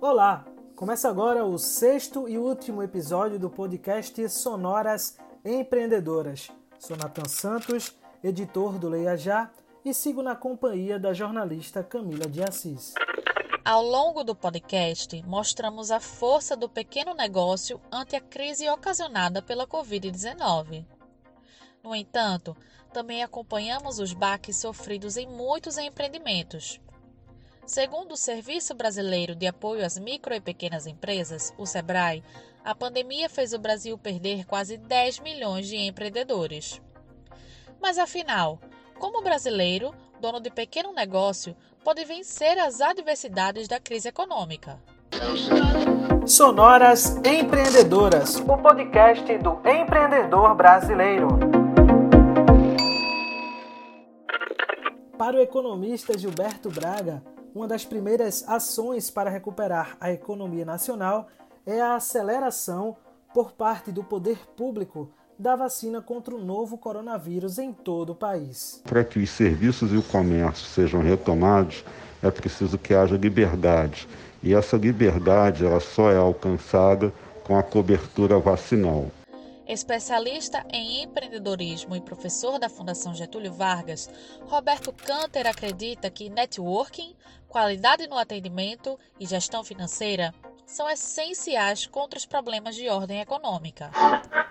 Olá! Começa agora o sexto e último episódio do podcast Sonoras Empreendedoras. Sou Nathan Santos, editor do Leia Já, e sigo na companhia da jornalista Camila de Assis. Ao longo do podcast, mostramos a força do pequeno negócio ante a crise ocasionada pela Covid-19. No entanto, também acompanhamos os baques sofridos em muitos empreendimentos. Segundo o Serviço Brasileiro de Apoio às Micro e Pequenas Empresas, o SEBRAE, a pandemia fez o Brasil perder quase 10 milhões de empreendedores. Mas afinal, como brasileiro, dono de pequeno negócio, pode vencer as adversidades da crise econômica? Sonoras Empreendedoras, o podcast do empreendedor brasileiro. Para o economista Gilberto Braga, uma das primeiras ações para recuperar a economia nacional é a aceleração por parte do poder público da vacina contra o novo coronavírus em todo o país. Para que os serviços e o comércio sejam retomados, é preciso que haja liberdade. E essa liberdade ela só é alcançada com a cobertura vacinal. Especialista em empreendedorismo e professor da Fundação Getúlio Vargas, Roberto Canter acredita que networking, qualidade no atendimento e gestão financeira são essenciais contra os problemas de ordem econômica.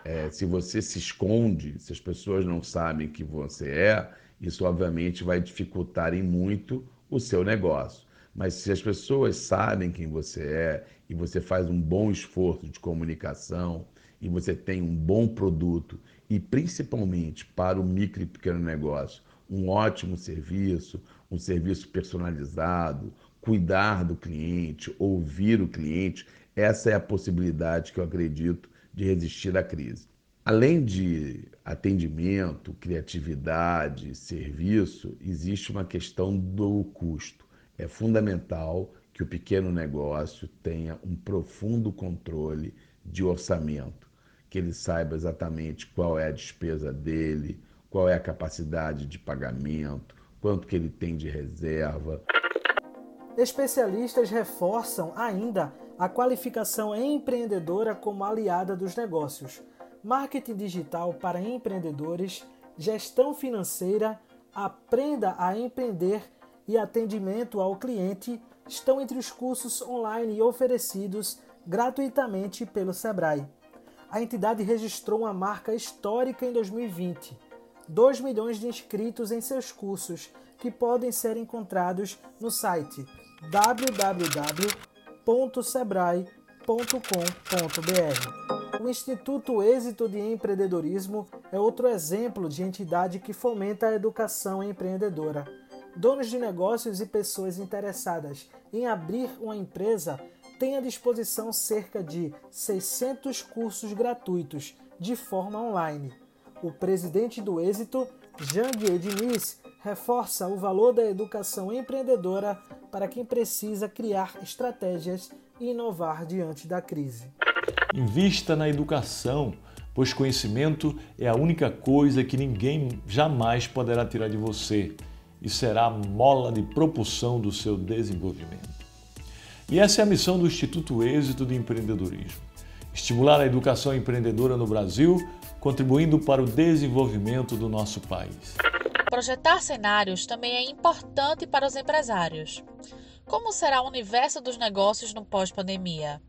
É, se você se esconde, se as pessoas não sabem que você é, isso obviamente vai dificultar em muito o seu negócio. Mas se as pessoas sabem quem você é e você faz um bom esforço de comunicação, e você tem um bom produto e principalmente para o micro e pequeno negócio, um ótimo serviço, um serviço personalizado, cuidar do cliente, ouvir o cliente, essa é a possibilidade que eu acredito de resistir à crise. Além de atendimento, criatividade, serviço, existe uma questão do custo. É fundamental que o pequeno negócio tenha um profundo controle de orçamento que ele saiba exatamente qual é a despesa dele, qual é a capacidade de pagamento, quanto que ele tem de reserva. Especialistas reforçam ainda a qualificação empreendedora como aliada dos negócios, marketing digital para empreendedores, gestão financeira, aprenda a empreender e atendimento ao cliente estão entre os cursos online oferecidos gratuitamente pelo Sebrae a entidade registrou uma marca histórica em 2020: 2 milhões de inscritos em seus cursos, que podem ser encontrados no site www.sebrae.com.br. O Instituto Êxito de Empreendedorismo é outro exemplo de entidade que fomenta a educação empreendedora. Donos de negócios e pessoas interessadas em abrir uma empresa tem à disposição cerca de 600 cursos gratuitos de forma online. O presidente do Êxito, Janguier Diniz, reforça o valor da educação empreendedora para quem precisa criar estratégias e inovar diante da crise. Invista na educação, pois conhecimento é a única coisa que ninguém jamais poderá tirar de você e será a mola de propulsão do seu desenvolvimento. E essa é a missão do Instituto Êxito de Empreendedorismo: estimular a educação empreendedora no Brasil, contribuindo para o desenvolvimento do nosso país. Projetar cenários também é importante para os empresários. Como será o universo dos negócios no pós-pandemia?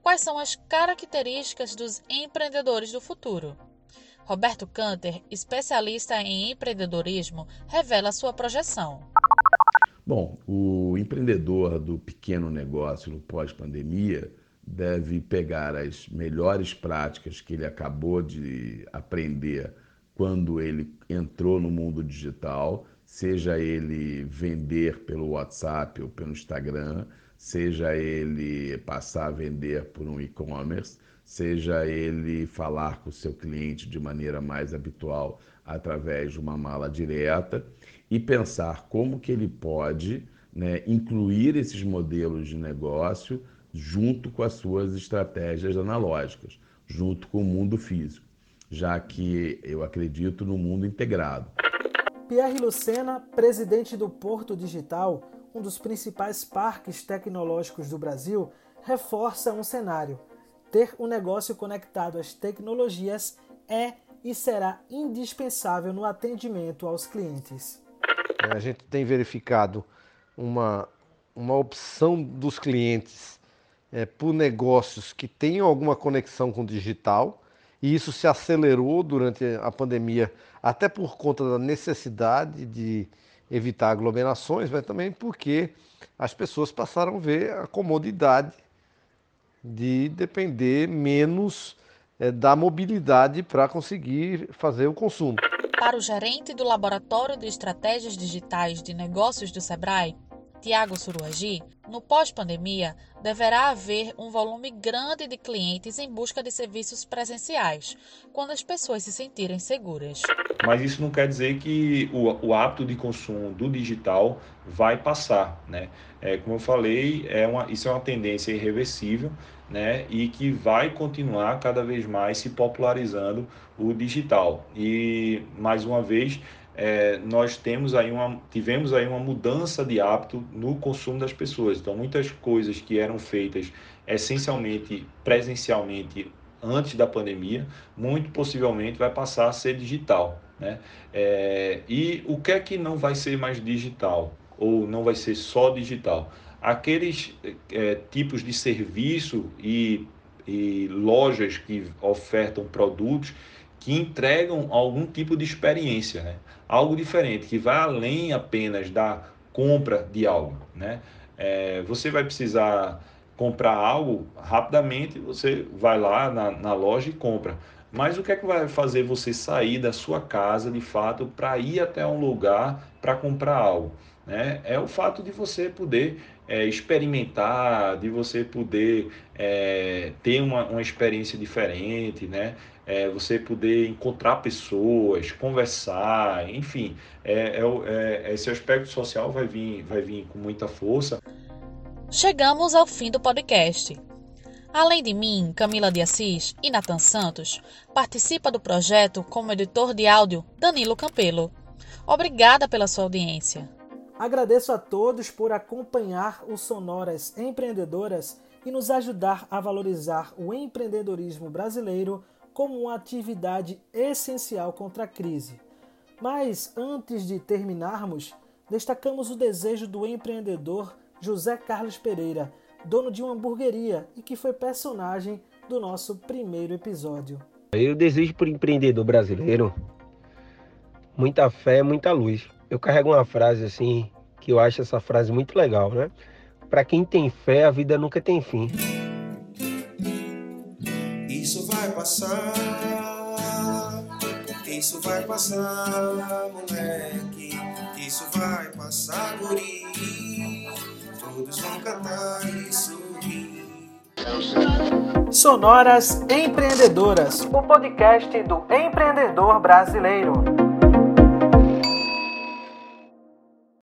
Quais são as características dos empreendedores do futuro? Roberto Canter, especialista em empreendedorismo, revela sua projeção. Bom, o empreendedor do pequeno negócio no pós-pandemia deve pegar as melhores práticas que ele acabou de aprender quando ele entrou no mundo digital, seja ele vender pelo WhatsApp ou pelo Instagram, seja ele passar a vender por um e-commerce, seja ele falar com o seu cliente de maneira mais habitual através de uma mala direta e pensar como que ele pode né, incluir esses modelos de negócio junto com as suas estratégias analógicas, junto com o mundo físico, já que eu acredito no mundo integrado. Pierre Lucena, presidente do Porto Digital, um dos principais parques tecnológicos do Brasil, reforça um cenário. Ter um negócio conectado às tecnologias é e será indispensável no atendimento aos clientes. A gente tem verificado uma, uma opção dos clientes é, por negócios que tenham alguma conexão com o digital, e isso se acelerou durante a pandemia, até por conta da necessidade de evitar aglomerações, mas também porque as pessoas passaram a ver a comodidade de depender menos é, da mobilidade para conseguir fazer o consumo. Para o gerente do Laboratório de Estratégias Digitais de Negócios do Sebrae, Tiago Suruagi, no pós-pandemia, deverá haver um volume grande de clientes em busca de serviços presenciais, quando as pessoas se sentirem seguras. Mas isso não quer dizer que o, o hábito de consumo do digital vai passar, né? É, como eu falei, é uma, isso é uma tendência irreversível, né? E que vai continuar cada vez mais se popularizando o digital. E mais uma vez, é, nós temos aí uma, tivemos aí uma mudança de hábito no consumo das pessoas. Então, muitas coisas que eram feitas essencialmente presencialmente antes da pandemia, muito possivelmente vai passar a ser digital. Né? É, e o que é que não vai ser mais digital? Ou não vai ser só digital? Aqueles é, tipos de serviço e, e lojas que ofertam produtos que entregam algum tipo de experiência, né? algo diferente, que vai além apenas da compra de algo. Né? É, você vai precisar comprar algo rapidamente, você vai lá na, na loja e compra. Mas o que é que vai fazer você sair da sua casa de fato para ir até um lugar para comprar algo? Né? É o fato de você poder é, experimentar, de você poder é, ter uma, uma experiência diferente, né? É, você poder encontrar pessoas, conversar, enfim, é, é, é, esse aspecto social vai vir, vai vir com muita força. Chegamos ao fim do podcast. Além de mim, Camila de Assis e Nathan Santos, participa do projeto como editor de áudio Danilo Campelo. Obrigada pela sua audiência. Agradeço a todos por acompanhar o Sonoras Empreendedoras e nos ajudar a valorizar o empreendedorismo brasileiro como uma atividade essencial contra a crise. Mas antes de terminarmos, destacamos o desejo do empreendedor José Carlos Pereira, dono de uma hamburgueria e que foi personagem do nosso primeiro episódio. Eu desejo para o empreendedor brasileiro muita fé, muita luz eu carrego uma frase assim, que eu acho essa frase muito legal, né? Para quem tem fé, a vida nunca tem fim. Isso vai passar, isso vai passar, moleque. Isso vai passar, guri. Todos vão cantar e sorrir. Sonoras Empreendedoras, o podcast do empreendedor brasileiro.